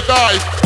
to die.